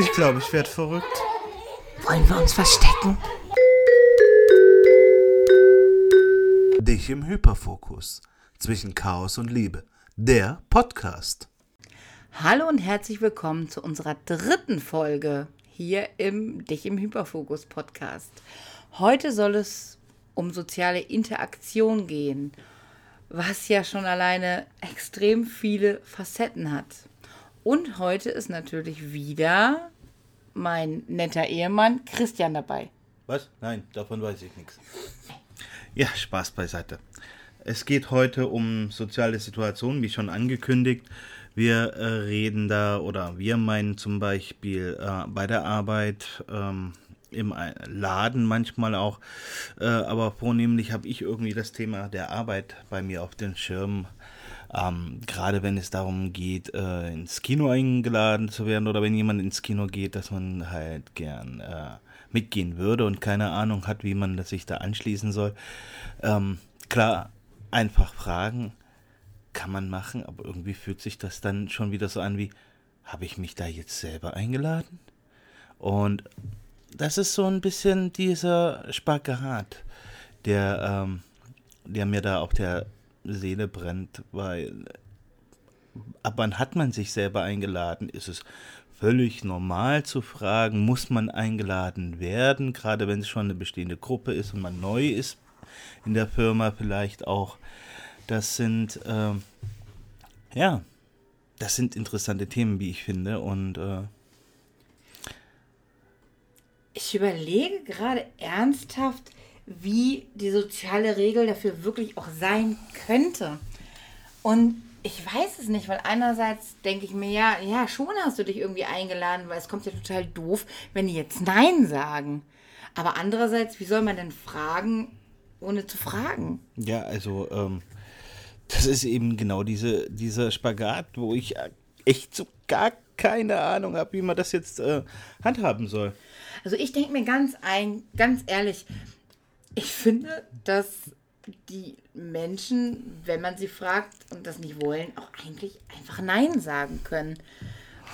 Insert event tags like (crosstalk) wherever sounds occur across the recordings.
Ich glaube, ich werde verrückt. Wollen wir uns verstecken? Dich im Hyperfokus. Zwischen Chaos und Liebe. Der Podcast. Hallo und herzlich willkommen zu unserer dritten Folge hier im Dich im Hyperfokus Podcast. Heute soll es um soziale Interaktion gehen, was ja schon alleine extrem viele Facetten hat. Und heute ist natürlich wieder mein netter Ehemann Christian dabei. Was? Nein, davon weiß ich nichts. Ja, Spaß beiseite. Es geht heute um soziale Situationen, wie schon angekündigt. Wir äh, reden da oder wir meinen zum Beispiel äh, bei der Arbeit, ähm, im Laden manchmal auch, äh, aber vornehmlich habe ich irgendwie das Thema der Arbeit bei mir auf den Schirm. Ähm, Gerade wenn es darum geht, äh, ins Kino eingeladen zu werden oder wenn jemand ins Kino geht, dass man halt gern äh, mitgehen würde und keine Ahnung hat, wie man sich da anschließen soll. Ähm, klar, einfach fragen kann man machen, aber irgendwie fühlt sich das dann schon wieder so an wie, habe ich mich da jetzt selber eingeladen? Und das ist so ein bisschen dieser Spagat, der, ähm, der mir da auf der Seele brennt, weil ab wann hat man sich selber eingeladen? Ist es völlig normal zu fragen, muss man eingeladen werden, gerade wenn es schon eine bestehende Gruppe ist und man neu ist in der Firma vielleicht auch. Das sind, äh, ja, das sind interessante Themen, wie ich finde. Und äh, ich überlege gerade ernsthaft, wie die soziale Regel dafür wirklich auch sein könnte. Und ich weiß es nicht, weil einerseits denke ich mir, ja, ja, schon hast du dich irgendwie eingeladen, weil es kommt ja total doof, wenn die jetzt Nein sagen. Aber andererseits, wie soll man denn fragen, ohne zu fragen? Ja, also ähm, das ist eben genau diese, dieser Spagat, wo ich echt so gar keine Ahnung habe, wie man das jetzt äh, handhaben soll. Also ich denke mir ganz ein, ganz ehrlich, ich finde, dass die Menschen, wenn man sie fragt und das nicht wollen, auch eigentlich einfach Nein sagen können.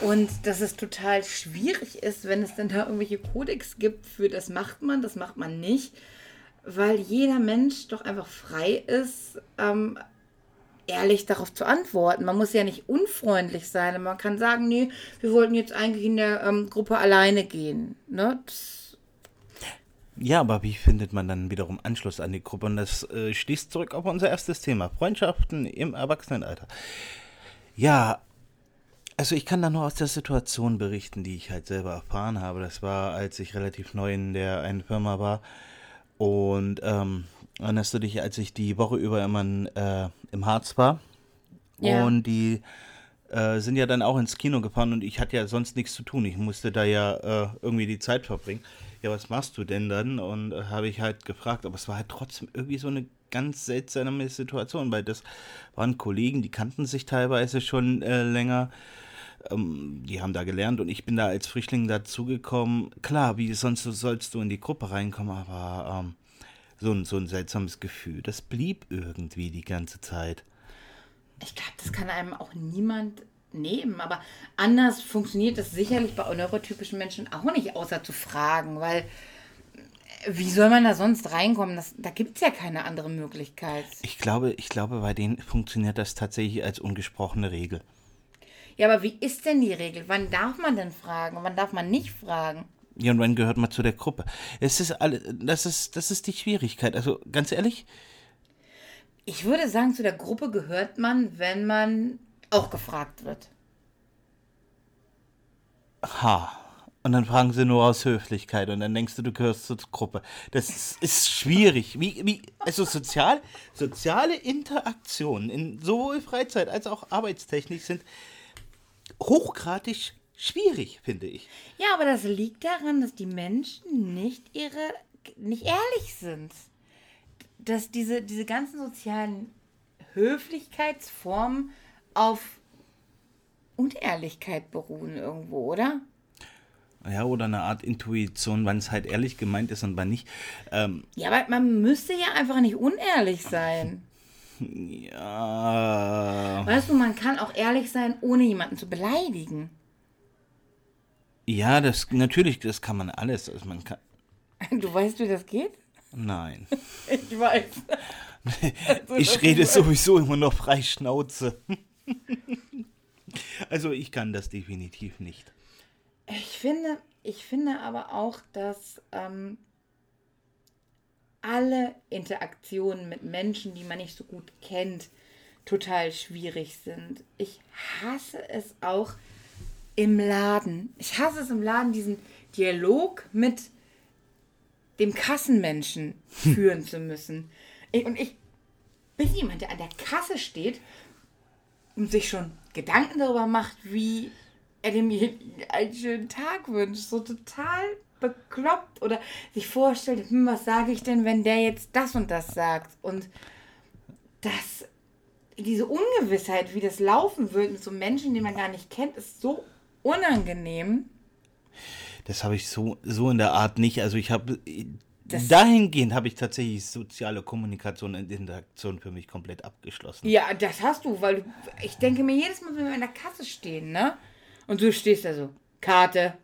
Und dass es total schwierig ist, wenn es dann da irgendwelche Kodex gibt für das macht man, das macht man nicht, weil jeder Mensch doch einfach frei ist, ähm, ehrlich darauf zu antworten. Man muss ja nicht unfreundlich sein. Man kann sagen, nee, wir wollten jetzt eigentlich in der ähm, Gruppe alleine gehen. Ne? Ja, aber wie findet man dann wiederum Anschluss an die Gruppe? Und das äh, schließt zurück auf unser erstes Thema, Freundschaften im Erwachsenenalter. Ja, also ich kann da nur aus der Situation berichten, die ich halt selber erfahren habe. Das war, als ich relativ neu in der einen Firma war. Und ähm, erinnerst du dich, als ich die Woche über immer äh, im Harz war? Ja. Und die äh, sind ja dann auch ins Kino gefahren und ich hatte ja sonst nichts zu tun. Ich musste da ja äh, irgendwie die Zeit verbringen. Ja, was machst du denn dann? Und äh, habe ich halt gefragt, aber es war halt trotzdem irgendwie so eine ganz seltsame Situation, weil das waren Kollegen, die kannten sich teilweise schon äh, länger. Ähm, die haben da gelernt und ich bin da als Frischling dazugekommen. Klar, wie sonst sollst du in die Gruppe reinkommen, aber ähm, so ein, so ein seltsames Gefühl. Das blieb irgendwie die ganze Zeit. Ich glaube, das kann einem auch niemand nehmen. Aber anders funktioniert das sicherlich bei neurotypischen Menschen auch nicht, außer zu fragen, weil äh, wie soll man da sonst reinkommen? Das, da gibt es ja keine andere Möglichkeit. Ich glaube, ich glaube, bei denen funktioniert das tatsächlich als ungesprochene Regel. Ja, aber wie ist denn die Regel? Wann darf man denn fragen? Wann darf man nicht fragen? Ja, und wann gehört man zu der Gruppe? Es ist alle, das ist, das ist die Schwierigkeit. Also ganz ehrlich. Ich würde sagen, zu der Gruppe gehört man, wenn man auch gefragt wird. Ha. Und dann fragen sie nur aus Höflichkeit und dann denkst du, du gehörst zur Gruppe. Das ist, ist schwierig. Wie, wie, also sozial, soziale Interaktionen in sowohl Freizeit als auch Arbeitstechnik sind hochgradig schwierig, finde ich. Ja, aber das liegt daran, dass die Menschen nicht ihre, nicht ehrlich sind. Dass diese, diese ganzen sozialen Höflichkeitsformen auf Unehrlichkeit beruhen irgendwo, oder? Ja, oder eine Art Intuition, wann es halt ehrlich gemeint ist und wann nicht. Ähm, ja, aber man müsste ja einfach nicht unehrlich sein. Ja. Weißt du, man kann auch ehrlich sein, ohne jemanden zu beleidigen. Ja, das natürlich, das kann man alles. Also man kann, (laughs) Du weißt, wie das geht? nein. (laughs) Ich weiß. Also, (laughs) Ich rede sowieso immer noch frei Schnauze. (laughs) Also ich kann das definitiv nicht. Ich finde, ich finde aber auch, dass ähm, alle Interaktionen mit Menschen, die man nicht so gut kennt, total schwierig sind. Ich hasse es auch im Laden. Ich hasse es im Laden, diesen Dialog mit dem Kassenmenschen (laughs) führen zu müssen. Ich, und ich bin jemand, der an der Kasse steht sich schon Gedanken darüber macht, wie er dem einen schönen Tag wünscht. So total bekloppt oder sich vorstellt, hm, was sage ich denn, wenn der jetzt das und das sagt? Und das, diese Ungewissheit, wie das laufen wird mit so Menschen, die man gar nicht kennt, ist so unangenehm. Das habe ich so, so in der Art nicht. Also ich habe Das- dahingehend habe ich tatsächlich soziale Kommunikation und Interaktion für mich komplett abgeschlossen. Ja, das hast du, weil du, ich denke mir jedes Mal, wenn wir an der Kasse stehen, ne? Und du stehst da so, Karte.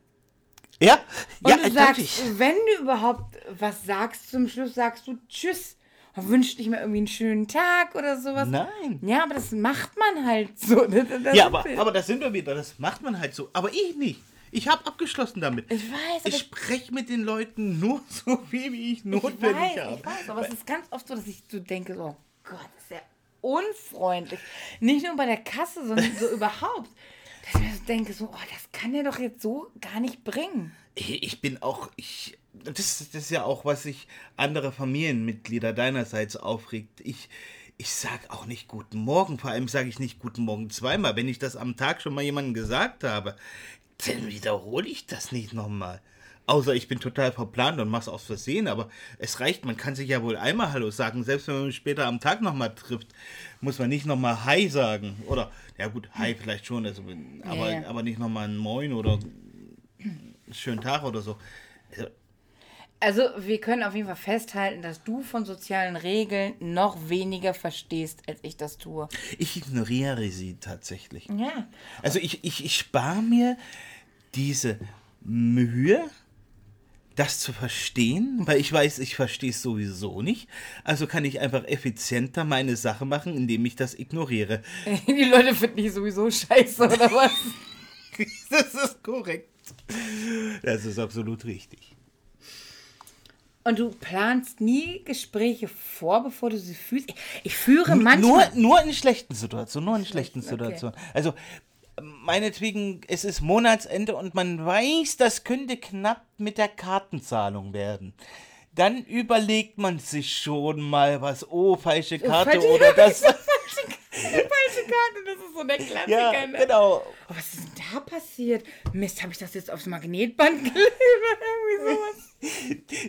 Ja, Und ja, du sagst, wenn du überhaupt was sagst, zum Schluss sagst du Tschüss. Und wünschst dich mal irgendwie einen schönen Tag oder sowas. Nein. Ja, aber das macht man halt so. (laughs) Das- Ja, aber, aber das sind wir wieder. Das macht man halt so. Aber ich nicht. Ich habe abgeschlossen damit. Ich weiß, Ich spreche mit den Leuten nur (laughs) so viel, wie ich ich notwendig weiß, habe. ich weiß, aber es ist ganz oft so, dass ich so denke, so, Gott, das ist ja unfreundlich. Nicht nur bei der Kasse, sondern so (laughs) überhaupt. Dass ich mir so denke, so, oh, das kann er doch jetzt so gar nicht bringen. Ich ich bin auch, ich, das, das ist ja auch, was sich andere Familienmitglieder deinerseits aufregt. Ich, ich sag auch nicht Guten Morgen, vor allem sage ich nicht Guten Morgen zweimal. Wenn ich das am Tag schon mal jemandem gesagt habe, dann wiederhole ich das nicht nochmal. Außer ich bin total verplant und mach's aus Versehen, aber es reicht, man kann sich ja wohl einmal Hallo sagen. Selbst wenn man mich später am Tag nochmal trifft, muss man nicht nochmal Hi sagen. Oder, ja gut, Hi vielleicht schon, also, aber, Ja, ja. aber nicht nochmal ein Moin oder schönen Tag oder so. Also, wir können auf jeden Fall festhalten, dass du von sozialen Regeln noch weniger verstehst, als ich das tue. Ich ignoriere sie tatsächlich. Ja. Also ich, ich, ich spare mir diese Mühe, das zu verstehen, weil ich weiß, ich verstehe es sowieso nicht. Also kann ich einfach effizienter meine Sache machen, indem ich das ignoriere. (laughs) Die Leute finden dich sowieso scheiße, oder was? (laughs) Das ist korrekt. Das ist absolut richtig. Und du planst nie Gespräche vor, bevor du sie fühlst. Ich, ich führe manchmal. Nur, nur in schlechten Situationen, nur in schlechten okay. Situationen. Also meinetwegen, es ist Monatsende und man weiß, das könnte knapp mit der Kartenzahlung werden. Dann überlegt man sich schon mal was, oh, falsche Karte falsche- oder das. (laughs) Falsche Karte, das ist so der Klassiker. ja, ne? genau. Oh, was ist denn da passiert? Mist, habe ich das jetzt aufs Magnetband (laughs) gelegt oder irgendwie sowas?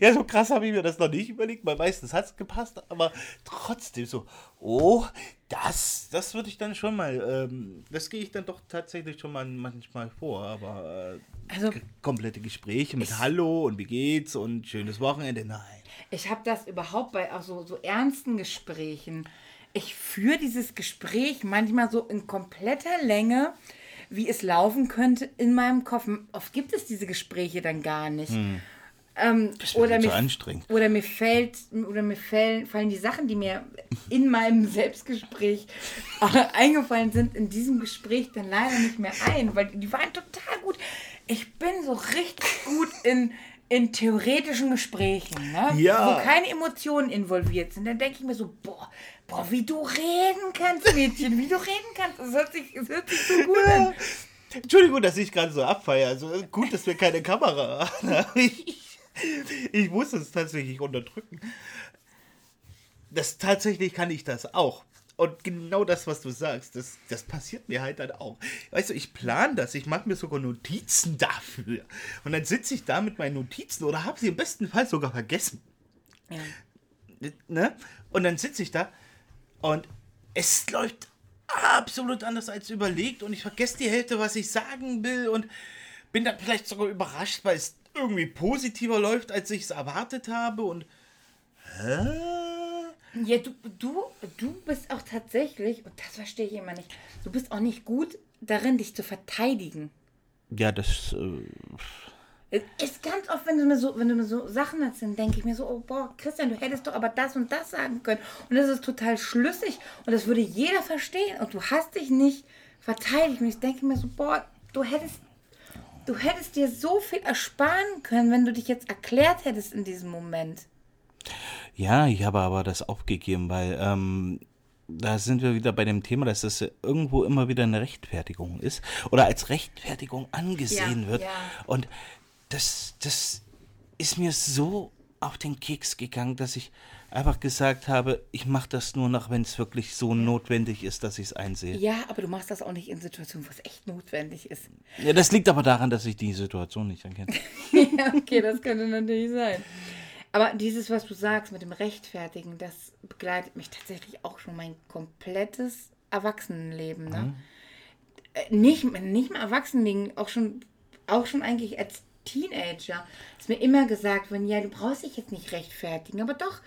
Ja, so krass habe ich mir das noch nicht überlegt, weil meistens hat es gepasst, aber trotzdem so, oh, das, das würde ich dann schon mal, ähm, das gehe ich dann doch tatsächlich schon mal manchmal vor, aber äh, Also- komplette Gespräche mit Hallo und wie geht's und schönes Wochenende, nein. Ich habe das überhaupt bei auch so, so ernsten Gesprächen. Ich führe dieses Gespräch manchmal so in kompletter Länge, wie es laufen könnte, in meinem Kopf. Oft gibt es diese Gespräche dann gar nicht. Ähm, mir oder, mir, anstrengend. oder mir fällt oder mir fallen, fallen die Sachen, die mir in meinem (laughs) Selbstgespräch eingefallen sind, in diesem Gespräch dann leider nicht mehr ein, weil die waren total gut. Ich bin so richtig gut in, in theoretischen Gesprächen, ne? Ja. wo keine Emotionen involviert sind. Dann denke ich mir so, boah, boah, wie du reden kannst, Mädchen, wie du reden kannst. Es hört sich, es hört sich so gut an. Entschuldigung, dass ich gerade so abfeiere. Also gut, dass wir keine Kamera haben. (laughs) Ich, ich muss es tatsächlich unterdrücken. Das tatsächlich kann ich das auch. Und genau das, was du sagst, das, das passiert mir halt dann auch. Weißt du, ich plane das, ich mache mir sogar Notizen dafür. Und dann sitze ich da mit meinen Notizen oder habe sie im besten Fall sogar vergessen. Ne? Und dann sitze ich da und es läuft absolut anders als überlegt und ich vergesse die Hälfte, was ich sagen will und bin dann vielleicht sogar überrascht, weil es irgendwie positiver läuft, als ich es erwartet habe und hä? Ja, du, du, du bist auch tatsächlich, und das verstehe ich immer nicht, du bist auch nicht gut darin, dich zu verteidigen. Ja, das. Äh, es ist ganz oft, wenn du mir so, wenn du mir so Sachen erzählst, denke ich mir so, oh boah, Christian, du hättest doch aber das und das sagen können. Und das ist total schlüssig und das würde jeder verstehen. Und du hast dich nicht verteidigt. Und ich denke mir so, boah, du hättest, du hättest dir so viel ersparen können, wenn du dich jetzt erklärt hättest in diesem Moment. Ja, ich habe aber das aufgegeben, weil ähm, da sind wir wieder bei dem Thema, dass das irgendwo immer wieder eine Rechtfertigung ist oder als Rechtfertigung angesehen ja, wird. Ja. Und das, das ist mir so auf den Keks gegangen, dass ich einfach gesagt habe, ich mache das nur noch, wenn es wirklich so notwendig ist, dass ich es einsehe. Ja, aber du machst das auch nicht in Situationen, wo es echt notwendig ist. Ja, das liegt aber daran, dass ich die Situation nicht erkenne. (laughs) ja, okay, das könnte natürlich sein. Aber dieses, was du sagst mit dem Rechtfertigen, das begleitet mich tatsächlich auch schon mein komplettes Erwachsenenleben. Ne? Mhm. Äh, nicht, nicht mal Erwachsenenleben, auch schon, auch schon eigentlich als Teenager ist mir immer gesagt worden, ja, du brauchst dich jetzt nicht rechtfertigen. Aber doch,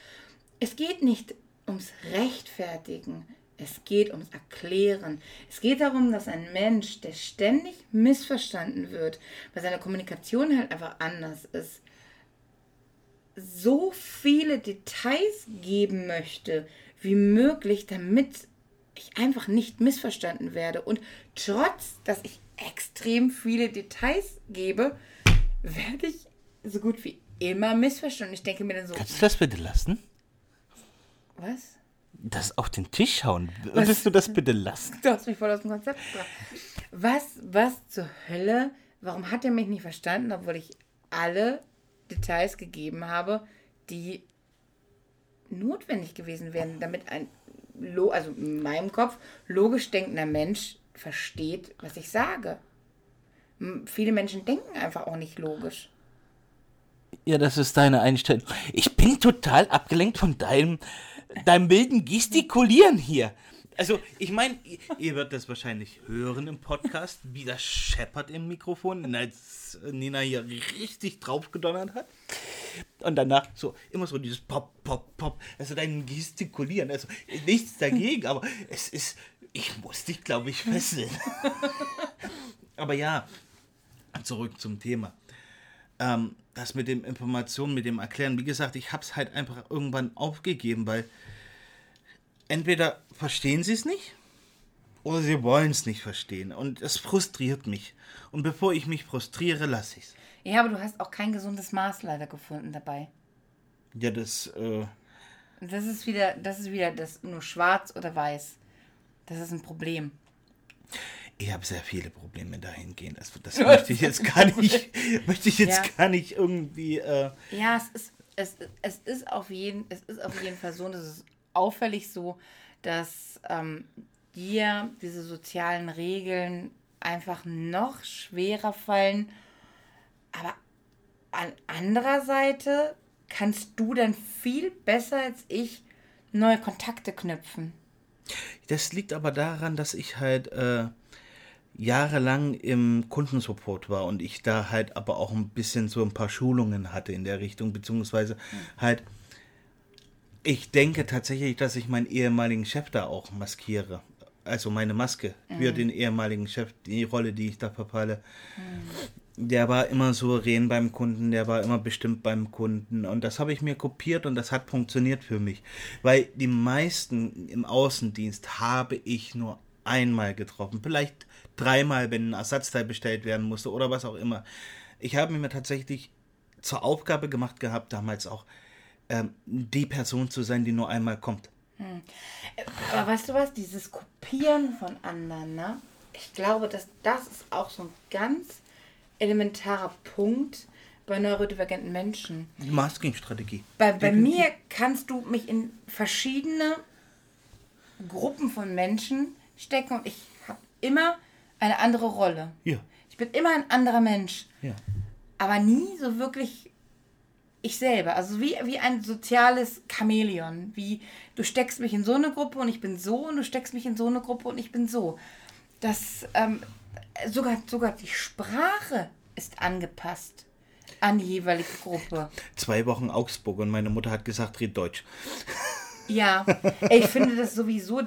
es geht nicht ums Rechtfertigen. Es geht ums Erklären. Es geht darum, dass ein Mensch, der ständig missverstanden wird, weil seine Kommunikation halt einfach anders ist, so viele Details geben möchte wie möglich, damit ich einfach nicht missverstanden werde. Und trotz, dass ich extrem viele Details gebe, werde ich so gut wie immer missverstanden. Ich denke mir dann so. Kannst du das bitte lassen? Was? Das auf den Tisch hauen. Würdest du das bitte lassen? Du hast mich voll aus dem Konzept gebracht. Was, was zur Hölle? Warum hat er mich nicht verstanden, obwohl ich alle Details gegeben habe, die notwendig gewesen wären, damit ein, also in meinem Kopf, logisch denkender Mensch versteht, was ich sage. Viele Menschen denken einfach auch nicht logisch. Ja, das ist deine Einstellung. Ich bin total abgelenkt von deinem, deinem wilden Gestikulieren hier. Also, ich meine, ihr werdet das wahrscheinlich hören im Podcast, wie das scheppert im Mikrofon, als Nina hier richtig draufgedonnert hat. Und danach so, immer so dieses Pop, Pop, Pop. Also dein Gestikulieren. Also nichts dagegen, aber es ist, ich muss dich, glaube ich, fesseln. (laughs) aber ja, zurück zum Thema. Ähm, das mit dem Informationen, mit dem Erklären, wie gesagt, ich habe es halt einfach irgendwann aufgegeben, weil entweder verstehen sie es nicht oder sie wollen es nicht verstehen. Und es frustriert mich. Und bevor ich mich frustriere, lasse ich es. Ja, aber du hast auch kein gesundes Maß leider gefunden dabei. Ja, das. Äh das ist wieder, das ist wieder das nur schwarz oder weiß. Das ist ein Problem. Ich habe sehr viele Probleme dahingehend. Also das (laughs) möchte ich jetzt gar nicht, (laughs) möchte ich jetzt ja. gar nicht irgendwie. Äh ja, es ist, es, es ist auf jeden, es ist auf jeden Fall so, und es auffällig so, dass ähm, dir diese sozialen Regeln einfach noch schwerer fallen. Aber an anderer Seite kannst du dann viel besser als ich neue Kontakte knüpfen. Das liegt aber daran, dass ich halt äh, jahrelang im Kundensupport war und ich da halt aber auch ein bisschen so ein paar Schulungen hatte in der Richtung, beziehungsweise halt ich denke tatsächlich, dass ich meinen ehemaligen Chef da auch maskiere. Also meine Maske mhm. für den ehemaligen Chef, die Rolle, die ich da verpalle. Mhm. Der war immer souverän beim Kunden, der war immer bestimmt beim Kunden. Und das habe ich mir kopiert und das hat funktioniert für mich. Weil die meisten im Außendienst habe ich nur einmal getroffen. Vielleicht dreimal, wenn ein Ersatzteil bestellt werden musste oder was auch immer. Ich habe mir tatsächlich zur Aufgabe gemacht gehabt, damals auch, ähm, die Person zu sein, die nur einmal kommt. Hm. Aber weißt du was, dieses Kopieren von anderen, ne? Ich glaube, dass das ist auch so ein ganz elementarer Punkt bei neurodivergenten Menschen. Die Masking-Strategie. Bei, bei mir kannst du mich in verschiedene Gruppen von Menschen stecken und ich habe immer eine andere Rolle. Ja. Ich bin immer ein anderer Mensch. Ja. Aber nie so wirklich ich selber. Also wie, wie ein soziales Chamäleon. Wie du steckst mich in so eine Gruppe und ich bin so und du steckst mich in so eine Gruppe und ich bin so. Das ähm, sogar, sogar die Sprache ist angepasst an die jeweilige Gruppe. Zwei Wochen Augsburg und meine Mutter hat gesagt, red Deutsch. Ja, ich finde das sowieso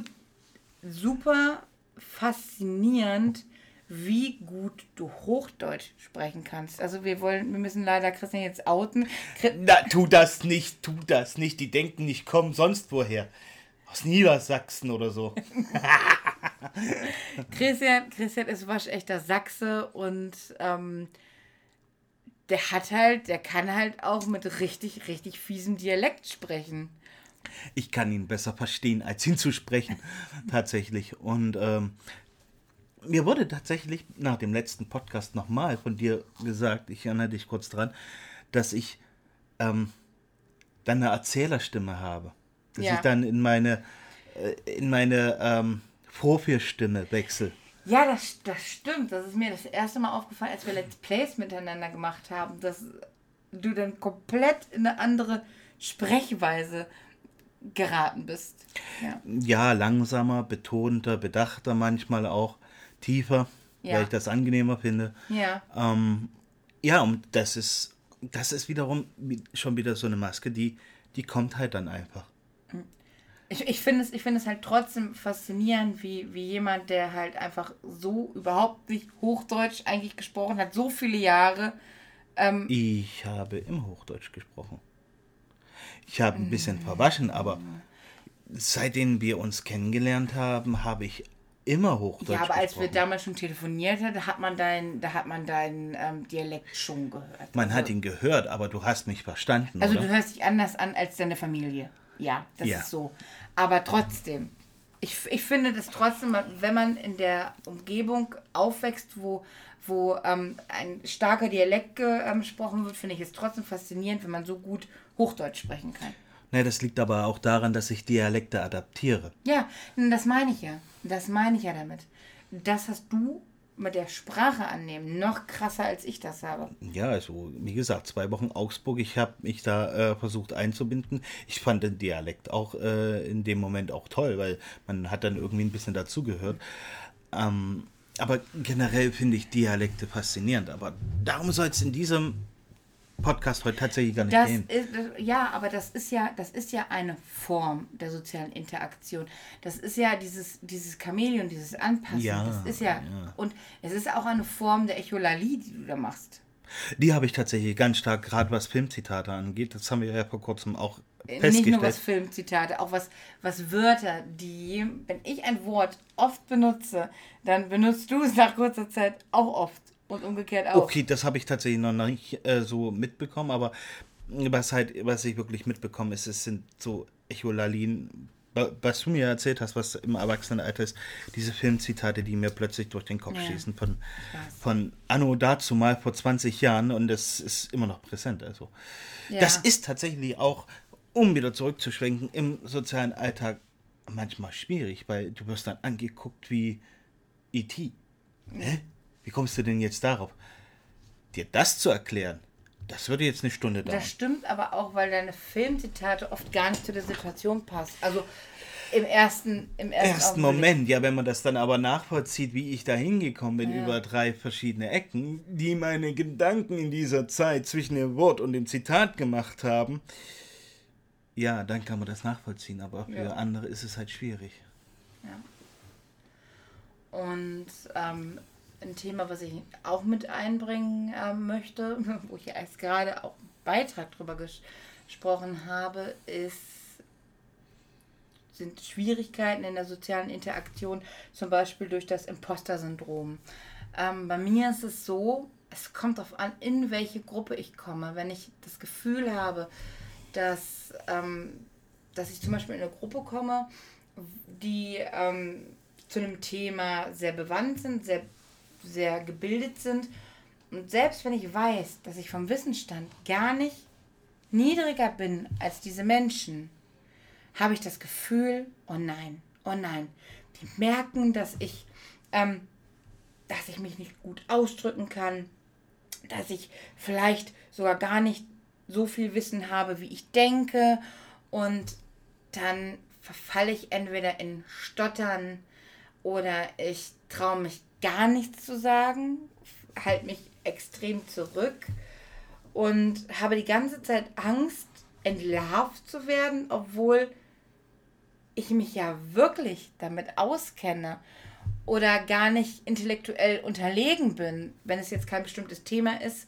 super faszinierend, wie gut du Hochdeutsch sprechen kannst. Also wir wollen, wir müssen leider Christian jetzt outen. Chri Na, tu das nicht, tu das nicht. Die denken, ich komme sonst woher. Aus Niedersachsen oder so. (laughs) Christian, Christian ist waschechter Sachse und ähm, der hat halt, der kann halt auch mit richtig, richtig fiesem Dialekt sprechen. Ich kann ihn besser verstehen, als ihn zu sprechen. tatsächlich. Und ähm, mir wurde tatsächlich nach dem letzten Podcast nochmal von dir gesagt, ich erinnere dich kurz dran, dass ich ähm, dann eine Erzählerstimme habe. Dass Ja. ich dann in meine, äh, in meine ähm, Vorführstimme wechsle. Ja, das, das stimmt. Das ist mir das erste Mal aufgefallen, als wir Let's Plays miteinander gemacht haben, dass du dann komplett in eine andere Sprechweise geraten bist. Ja. Ja, langsamer, betonter, bedachter manchmal auch, tiefer, Ja. weil ich das angenehmer finde. Ja. Ähm, ja, und das ist, das ist wiederum wie- schon wieder so eine Maske, die, die kommt halt dann einfach. Ich, ich finde es, ich finde es halt trotzdem faszinierend, wie, wie jemand, der halt einfach so überhaupt nicht Hochdeutsch eigentlich gesprochen hat, so viele Jahre. Ähm, Ich habe im Hochdeutsch gesprochen. Ich habe ein bisschen verwaschen, aber seitdem wir uns kennengelernt haben, habe ich immer Hochdeutsch ja, aber als wir damals schon telefoniert haben, da hat man deinen, da hat man deinen ähm, Dialekt schon gehört. Man hat also, ihn gehört, aber du hast mich verstanden, Also oder? du hörst dich anders an als deine Familie. Ja, das Ja. ist so. Aber trotzdem, ich, ich finde das trotzdem, wenn man in der Umgebung aufwächst, wo, wo ähm, ein starker Dialekt ge- gesprochen wird, finde ich es trotzdem faszinierend, wenn man so gut Hochdeutsch sprechen kann. Ne, das liegt aber auch daran, dass ich Dialekte adaptiere. Ja, das meine ich ja. Das meine ich ja damit. Das hast du mit der Sprache annehmen noch krasser, als ich das habe. Ja, also wie gesagt, zwei Wochen Augsburg. Ich habe mich da äh, versucht einzubinden. Ich fand den Dialekt auch äh, in dem Moment auch toll, weil man hat dann irgendwie ein bisschen dazugehört. Ähm, aber generell finde ich Dialekte faszinierend. Aber darum soll es in diesem Podcast heute tatsächlich gar nicht Das gehen. ist, ja, aber das ist ja, das ist ja eine Form der sozialen Interaktion. Das ist ja dieses, dieses Chamäleon, dieses Anpassen. Ja, das ist ja, ja. und es ist auch eine Form der Echolalie, die du da machst. Die habe ich tatsächlich ganz stark, gerade was Filmzitate angeht. Das haben wir ja vor kurzem auch Äh, Nicht nur festgestellt. was Filmzitate, auch was, was Wörter, die, wenn ich ein Wort oft benutze, dann benutzt du es nach kurzer Zeit auch oft und umgekehrt auch. Okay, das habe ich tatsächlich noch nicht äh, so mitbekommen, aber was halt, was ich wirklich mitbekommen ist, es sind so Echolalien, wa- was du mir erzählt hast, was im Erwachsenenalter ist, diese Filmzitate, die mir plötzlich durch den Kopf Ja, schießen von, von Anno dazu mal vor 20 Jahren und das ist immer noch präsent. Also Ja. das ist tatsächlich auch, um wieder zurückzuschwenken, im sozialen Alltag manchmal schwierig, weil du wirst dann angeguckt wie E.T. Hä? Wie kommst du denn jetzt darauf? Dir das zu erklären, das würde jetzt eine Stunde dauern. Das stimmt aber auch, weil deine Filmzitate oft gar nicht zu der Situation passen. Also im ersten, im ersten, Ersten. Moment, ja, wenn man das dann aber nachvollzieht, wie ich da hingekommen bin Ja. über drei verschiedene Ecken, die meine Gedanken in dieser Zeit zwischen dem Wort und dem Zitat gemacht haben, ja, dann kann man das nachvollziehen, aber für Ja. andere ist es halt schwierig. Und ähm, ein Thema, was ich auch mit einbringen ähm, möchte, (laughs) wo ich erst gerade auch einen Beitrag drüber ges gesprochen habe, ist, sind Schwierigkeiten in der sozialen Interaktion, zum Beispiel durch das Imposter-Syndrom. Ähm, bei mir ist es so, es kommt darauf an, in welche Gruppe ich komme. Wenn ich das Gefühl habe, dass, ähm, dass ich zum Beispiel in eine Gruppe komme, die ähm, zu einem Thema sehr bewandt sind, sehr, sehr gebildet sind. Und selbst wenn ich weiß, dass ich vom Wissensstand gar nicht niedriger bin als diese Menschen, habe ich das Gefühl, oh nein, oh nein, die merken, dass ich, ähm, dass ich mich nicht gut ausdrücken kann, dass ich vielleicht sogar gar nicht so viel Wissen habe, wie ich denke. Und dann verfalle ich entweder in Stottern oder ich traue mich gar nichts zu sagen, halte mich extrem zurück und habe die ganze Zeit Angst, entlarvt zu werden, obwohl ich mich ja wirklich damit auskenne. oder gar nicht intellektuell unterlegen bin, wenn es jetzt kein bestimmtes Thema ist,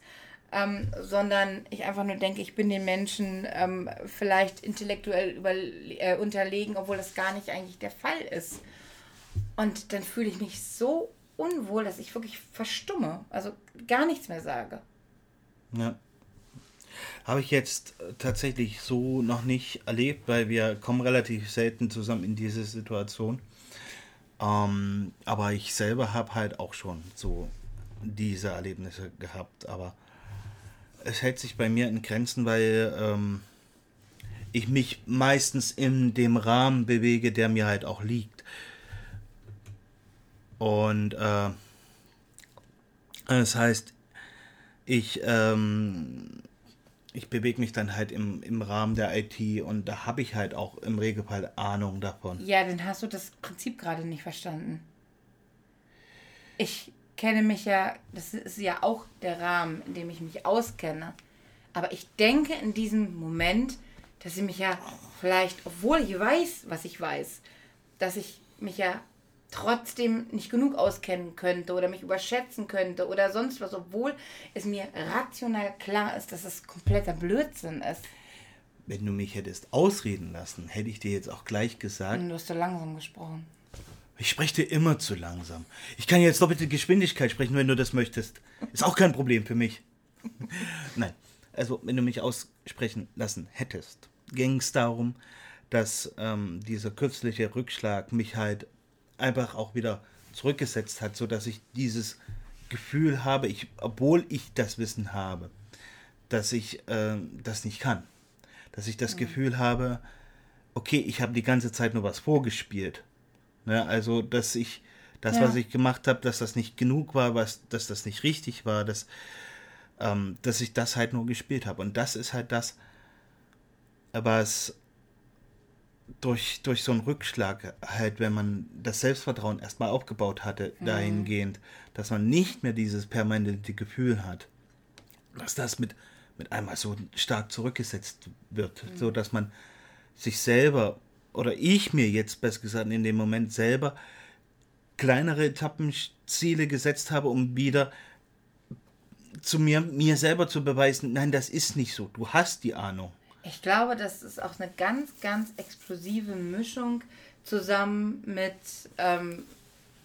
ähm, sondern ich einfach nur denke, ich bin den Menschen ähm, vielleicht intellektuell über, äh, unterlegen, obwohl das gar nicht eigentlich der Fall ist. Und dann fühle ich mich so unwohl, dass ich wirklich verstumme, also gar nichts mehr sage. Ja. Habe ich jetzt tatsächlich so noch nicht erlebt, weil wir kommen relativ selten zusammen in diese Situation. Ähm, aber ich selber habe halt auch schon so diese Erlebnisse gehabt. Aber es hält sich bei mir in Grenzen, weil ähm, ich mich meistens in dem Rahmen bewege, der mir halt auch liegt. Und äh, das heißt, ich, ähm, ich bewege mich dann halt im, im Rahmen der IT und da habe ich halt auch im Regelfall Ahnung davon. Ja, dann hast du das Prinzip gerade nicht verstanden. Ich kenne mich ja, das ist ja auch der Rahmen, in dem ich mich auskenne. Aber ich denke in diesem Moment, dass ich mich ja vielleicht, obwohl ich weiß, was ich weiß, dass ich mich ja trotzdem nicht genug auskennen könnte oder mich überschätzen könnte oder sonst was, obwohl es mir rational klar ist, dass es kompletter Blödsinn ist. Wenn du mich hättest ausreden lassen, hätte ich dir jetzt auch gleich gesagt. Du hast so langsam gesprochen. Ich spreche dir immer zu langsam. Ich kann jetzt doppelte Geschwindigkeit sprechen, wenn du das möchtest. Ist auch kein Problem für mich. (laughs) Nein, also wenn du mich aussprechen lassen hättest, ging es darum, dass ähm, dieser kürzliche Rückschlag mich halt einfach auch wieder zurückgesetzt hat, sodass ich dieses Gefühl habe, ich, obwohl ich das Wissen habe, dass ich äh, das nicht kann. Dass ich das mhm. Gefühl habe, okay, ich habe die ganze Zeit nur was vorgespielt. Ne? Also, dass ich das, ja. was ich gemacht habe, dass das nicht genug war, was, dass das nicht richtig war, dass, ähm, dass ich das halt nur gespielt habe. Und das ist halt das, was durch, durch so einen Rückschlag halt, wenn man das Selbstvertrauen erstmal aufgebaut hatte, mhm. dahingehend, dass man nicht mehr dieses permanente Gefühl hat, dass das mit, mit einmal so stark zurückgesetzt wird, mhm. so dass man sich selber oder ich mir jetzt besser gesagt in dem Moment selber kleinere Etappenziele gesetzt habe, um wieder zu mir, mir selber zu beweisen, nein, das ist nicht so. Du hast die Ahnung. Ich glaube, dass es auch eine ganz, ganz explosive Mischung zusammen mit ähm,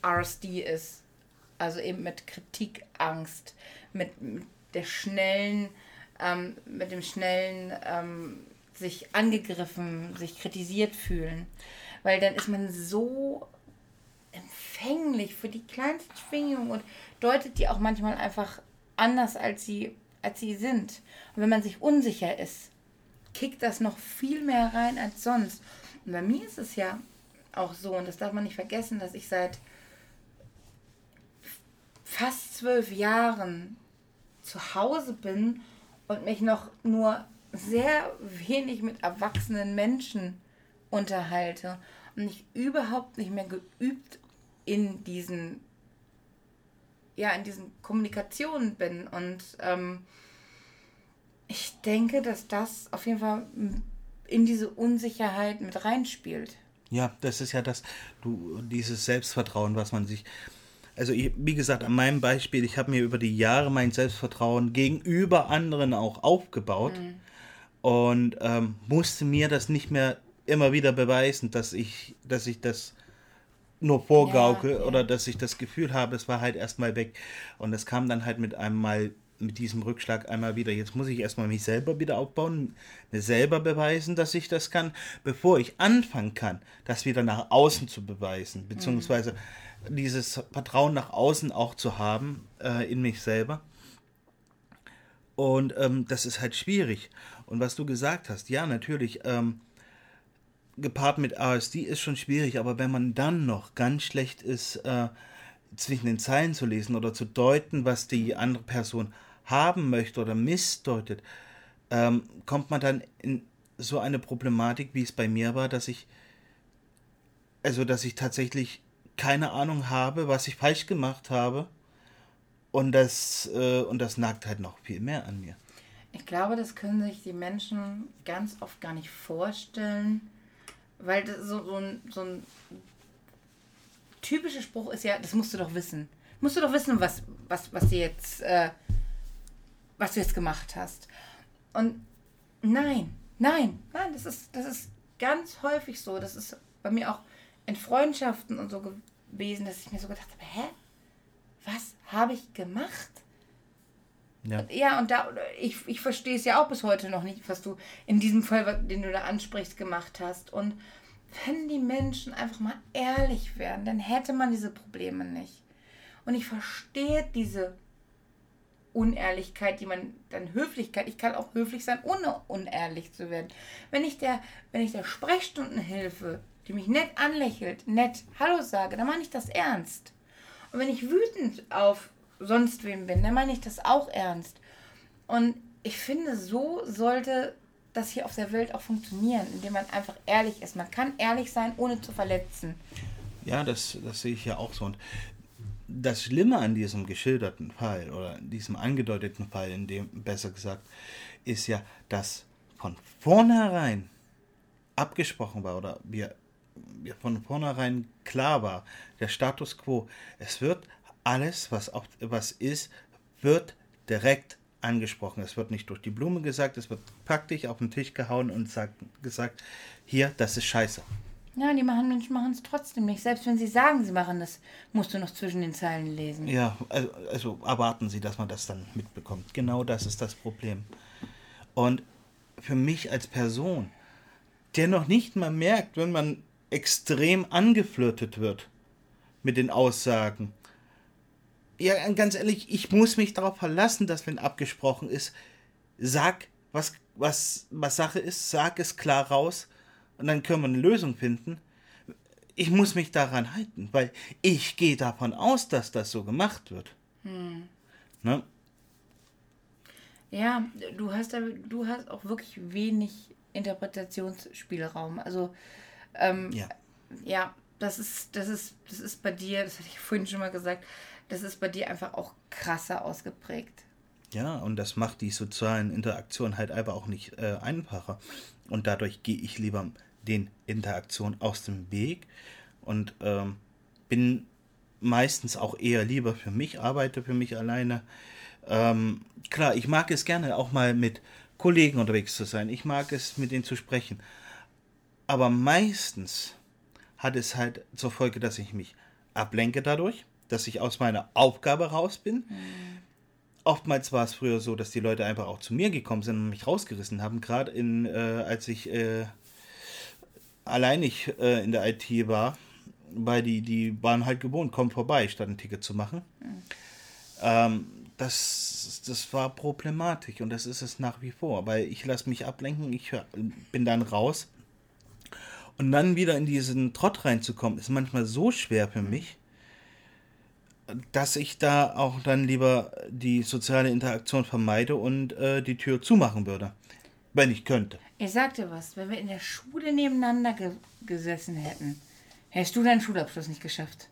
RSD ist. Also eben mit Kritikangst, mit, mit der schnellen, ähm, mit dem schnellen ähm, sich angegriffen, sich kritisiert fühlen. Weil dann ist man so empfänglich für die kleinsten Schwingungen und deutet die auch manchmal einfach anders, als sie, als sie sind. Und wenn man sich unsicher ist, kickt das noch viel mehr rein als sonst. Und bei mir ist es ja auch so, und das darf man nicht vergessen, dass ich seit fast zwölf Jahren zu Hause bin und mich noch nur sehr wenig mit erwachsenen Menschen unterhalte und ich überhaupt nicht mehr geübt in diesen ja in diesen Kommunikationen bin und ähm, ich denke, dass das auf jeden Fall in diese Unsicherheit mit reinspielt. Ja, das ist ja das, du, dieses Selbstvertrauen, was man sich. Also, ich, wie gesagt, an meinem Beispiel, ich habe mir über die Jahre mein Selbstvertrauen gegenüber anderen auch aufgebaut. Mhm und ähm, musste mir das nicht mehr immer wieder beweisen, dass ich, dass ich das nur vorgauke ja, ja. oder dass ich das Gefühl habe, es war halt erstmal weg. Und es kam dann halt mit einem Mal, mit diesem Rückschlag einmal wieder. Jetzt muss ich erstmal mich selber wieder aufbauen, mir selber beweisen, dass ich das kann, bevor ich anfangen kann, das wieder nach außen zu beweisen, beziehungsweise mhm. dieses Vertrauen nach außen auch zu haben äh, in mich selber. Und ähm, das ist halt schwierig. Und was du gesagt hast, ja, natürlich, ähm, gepaart mit ASD ist schon schwierig, aber wenn man dann noch ganz schlecht ist, äh, zwischen den Zeilen zu lesen oder zu deuten, was die andere Person haben möchte oder missdeutet, ähm, kommt man dann in so eine Problematik, wie es bei mir war, dass ich, also dass ich tatsächlich keine Ahnung habe, was ich falsch gemacht habe. Und das, äh, und das nagt halt noch viel mehr an mir. Ich glaube, das können sich die Menschen ganz oft gar nicht vorstellen, weil so, so, ein, so ein typische Spruch ist ja, das musst du doch wissen. Musst du doch wissen, was, was, was du jetzt, äh, was du jetzt gemacht hast. Und nein, nein, nein, das ist, das ist ganz häufig so. Das ist bei mir auch in Freundschaften und so gewesen, dass ich mir so gedacht habe, hä? Was habe ich gemacht? Ja. ja, und da, ich, ich verstehe es ja auch bis heute noch nicht, was du in diesem Fall, den du da ansprichst, gemacht hast. Und wenn die Menschen einfach mal ehrlich wären, dann hätte man diese Probleme nicht. Und ich verstehe diese Unehrlichkeit, die man dann Höflichkeit, ich kann auch höflich sein, ohne unehrlich zu werden. Wenn ich der, wenn ich der Sprechstundenhilfe, die mich nett anlächelt, nett Hallo sage, dann meine ich das ernst. Und wenn ich wütend auf sonst wem bin, dann meine ich das auch ernst. Und ich finde, so sollte das hier auf der Welt auch funktionieren, indem man einfach ehrlich ist. Man kann ehrlich sein, ohne zu verletzen. Ja, das, das sehe ich ja auch so. Und das Schlimme an diesem geschilderten Fall oder diesem angedeuteten Fall, in dem besser gesagt, ist ja, dass von vornherein abgesprochen war oder wir, wir von vornherein klar war, der Status quo, es wird alles, was, auch, was ist, wird direkt angesprochen. Es wird nicht durch die Blume gesagt, es wird praktisch auf den Tisch gehauen und sagt, gesagt, hier, das ist scheiße. Ja, die machen, Menschen machen es trotzdem nicht. Selbst wenn sie sagen, sie machen das, musst du noch zwischen den Zeilen lesen. Ja, also, also erwarten sie, dass man das dann mitbekommt. Genau das ist das Problem. Und für mich als Person, der noch nicht mal merkt, wenn man extrem angeflirtet wird mit den Aussagen, ja, ganz ehrlich, ich muss mich darauf verlassen, dass wenn abgesprochen ist, sag, was, was, was Sache ist, sag es klar raus und dann können wir eine Lösung finden. Ich muss mich daran halten, weil ich gehe davon aus, dass das so gemacht wird. Hm. Ne? Ja, du hast, du hast auch wirklich wenig Interpretationsspielraum. Also, ähm, ja. ja, das ist, das ist, das ist bei dir, das hatte ich vorhin schon mal gesagt, das ist bei dir einfach auch krasser ausgeprägt. Ja, und das macht die sozialen Interaktionen halt einfach auch nicht äh, einfacher. Und dadurch gehe ich lieber den Interaktionen aus dem Weg und ähm, bin meistens auch eher lieber für mich, arbeite für mich alleine. Ähm, klar, ich mag es gerne auch mal mit Kollegen unterwegs zu sein. Ich mag es, mit denen zu sprechen. Aber meistens hat es halt zur Folge, dass ich mich ablenke dadurch dass ich aus meiner Aufgabe raus bin. Mhm. Oftmals war es früher so, dass die Leute einfach auch zu mir gekommen sind und mich rausgerissen haben. Gerade in, äh, als ich äh, alleinig äh, in der IT war, weil die, die waren halt gewohnt, komm vorbei, statt ein Ticket zu machen. Mhm. Ähm, das, das war problematisch und das ist es nach wie vor, weil ich lasse mich ablenken, ich bin dann raus. Und dann wieder in diesen Trott reinzukommen, ist manchmal so schwer für mich dass ich da auch dann lieber die soziale Interaktion vermeide und äh, die Tür zumachen würde, wenn ich könnte. Ich sagte was, wenn wir in der Schule nebeneinander ge gesessen hätten, hättest du deinen Schulabschluss nicht geschafft.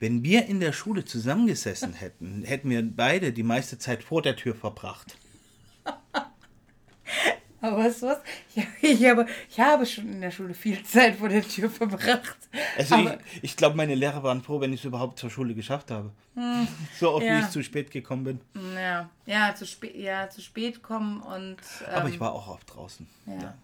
Wenn wir in der Schule zusammengesessen (laughs) hätten, hätten wir beide die meiste Zeit vor der Tür verbracht. Aber weißt du was? Ich, ich, habe, ich habe schon in der Schule viel Zeit vor der Tür verbracht. Also ich, ich glaube, meine Lehrer waren froh, wenn ich es überhaupt zur Schule geschafft habe. Hm, (laughs) so oft, ja. wie ich zu spät gekommen bin. Ja, ja, zu, spät, ja, zu spät kommen und... Ähm, Aber ich ähm, war auch oft draußen. Ja. ja.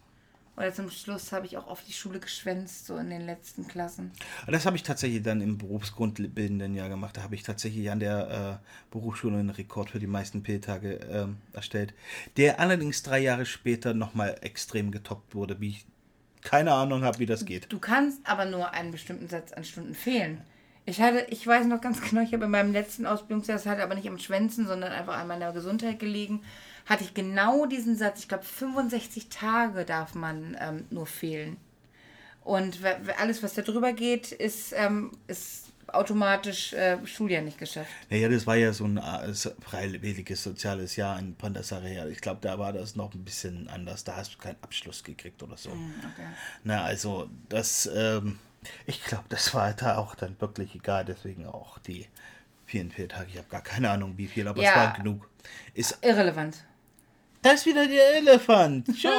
Oder zum Schluss habe ich auch auf die Schule geschwänzt, so in den letzten Klassen. Das habe ich tatsächlich dann im berufsgrundbildenden Jahr gemacht. Da habe ich tatsächlich an der äh, Berufsschule einen Rekord für die meisten P-Tage äh, erstellt, der allerdings drei Jahre später nochmal extrem getoppt wurde, wie ich keine Ahnung habe, wie das geht. Du kannst aber nur einen bestimmten Satz an Stunden fehlen. Ich hatte, ich weiß noch ganz genau, ich habe in meinem letzten Ausbildungsjahr, das hatte aber nicht am Schwänzen, sondern einfach an meiner Gesundheit gelegen, hatte ich genau diesen Satz. Ich glaube, 65 Tage darf man ähm, nur fehlen. Und alles, was da drüber geht, ist, ähm, ist automatisch äh, Schuljahr nicht geschafft. Naja, das war ja so ein äh, freiwilliges soziales Jahr in Pandasarea. Ich glaube, da war das noch ein bisschen anders. Da hast du keinen Abschluss gekriegt oder so. Mm, okay. Na, also das, ähm, ich glaube, das war da auch dann wirklich egal. Deswegen auch die vielen, vielen Tage. Ich habe gar keine Ahnung, wie viel, aber ja, es war genug. Ist irrelevant. Da ist wieder der Elefant. (laughs) Schön.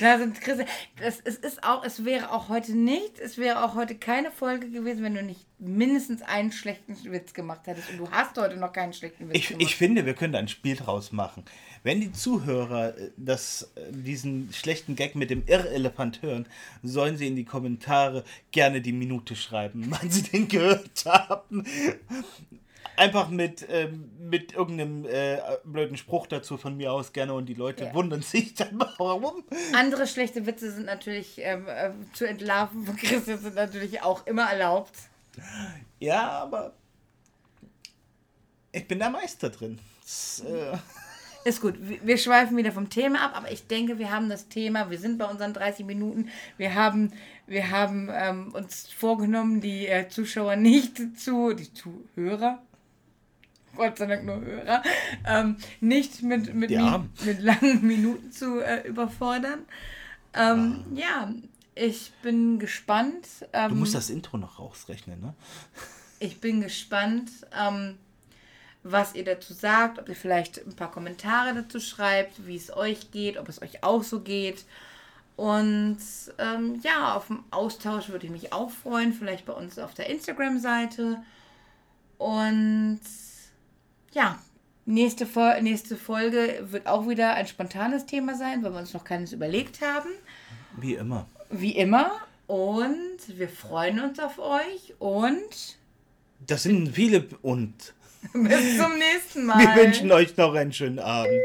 da sind Chris, das, es ist auch, es wäre auch heute nicht, es wäre auch heute keine Folge gewesen, wenn du nicht mindestens einen schlechten Witz gemacht hättest. Und du hast heute noch keinen schlechten Witz Ich, gemacht. ich finde, wir können da ein Spiel draus machen. Wenn die Zuhörer äh, das, äh, diesen schlechten Gag mit dem Irrelefant hören, sollen sie in die Kommentare gerne die Minute schreiben, (laughs) wann sie den gehört haben. Einfach mit, ähm, mit irgendeinem äh, blöden Spruch dazu von mir aus gerne und die Leute Ja. wundern sich dann, (laughs) warum. Andere schlechte Witze sind natürlich ähm, äh, zu entlarven von Christian sind natürlich auch immer erlaubt. Ja, aber ich bin der Meister drin. Das, äh, Ist gut. Wir- schweifen wieder vom Thema ab, aber ich denke, wir haben das Thema. Wir sind bei unseren 30 Minuten. Wir haben, wir haben ähm, uns vorgenommen, die äh, Zuschauer nicht zu, die Zuhörer, Gott sei Dank nur Hörer, ähm, nicht mit, mit, Armen. mit langen Minuten zu äh, überfordern. Ähm, ja, ich bin gespannt. Ähm, du musst das Intro noch rausrechnen, ne? ich bin gespannt, ähm, was ihr dazu sagt, ob ihr vielleicht ein paar Kommentare dazu schreibt, wie es euch geht, ob es euch auch so geht. Und ähm, ja, auf dem Austausch würde ich mich auch freuen, vielleicht bei uns auf der Instagram-Seite. Und ja, nächste, Fol nächste Folge wird auch wieder ein spontanes Thema sein, weil wir uns noch keines überlegt haben. Wie immer. Wie immer. Und wir freuen uns auf euch und Das sind viele und (laughs) bis zum nächsten Mal. wir wünschen euch noch einen schönen Abend.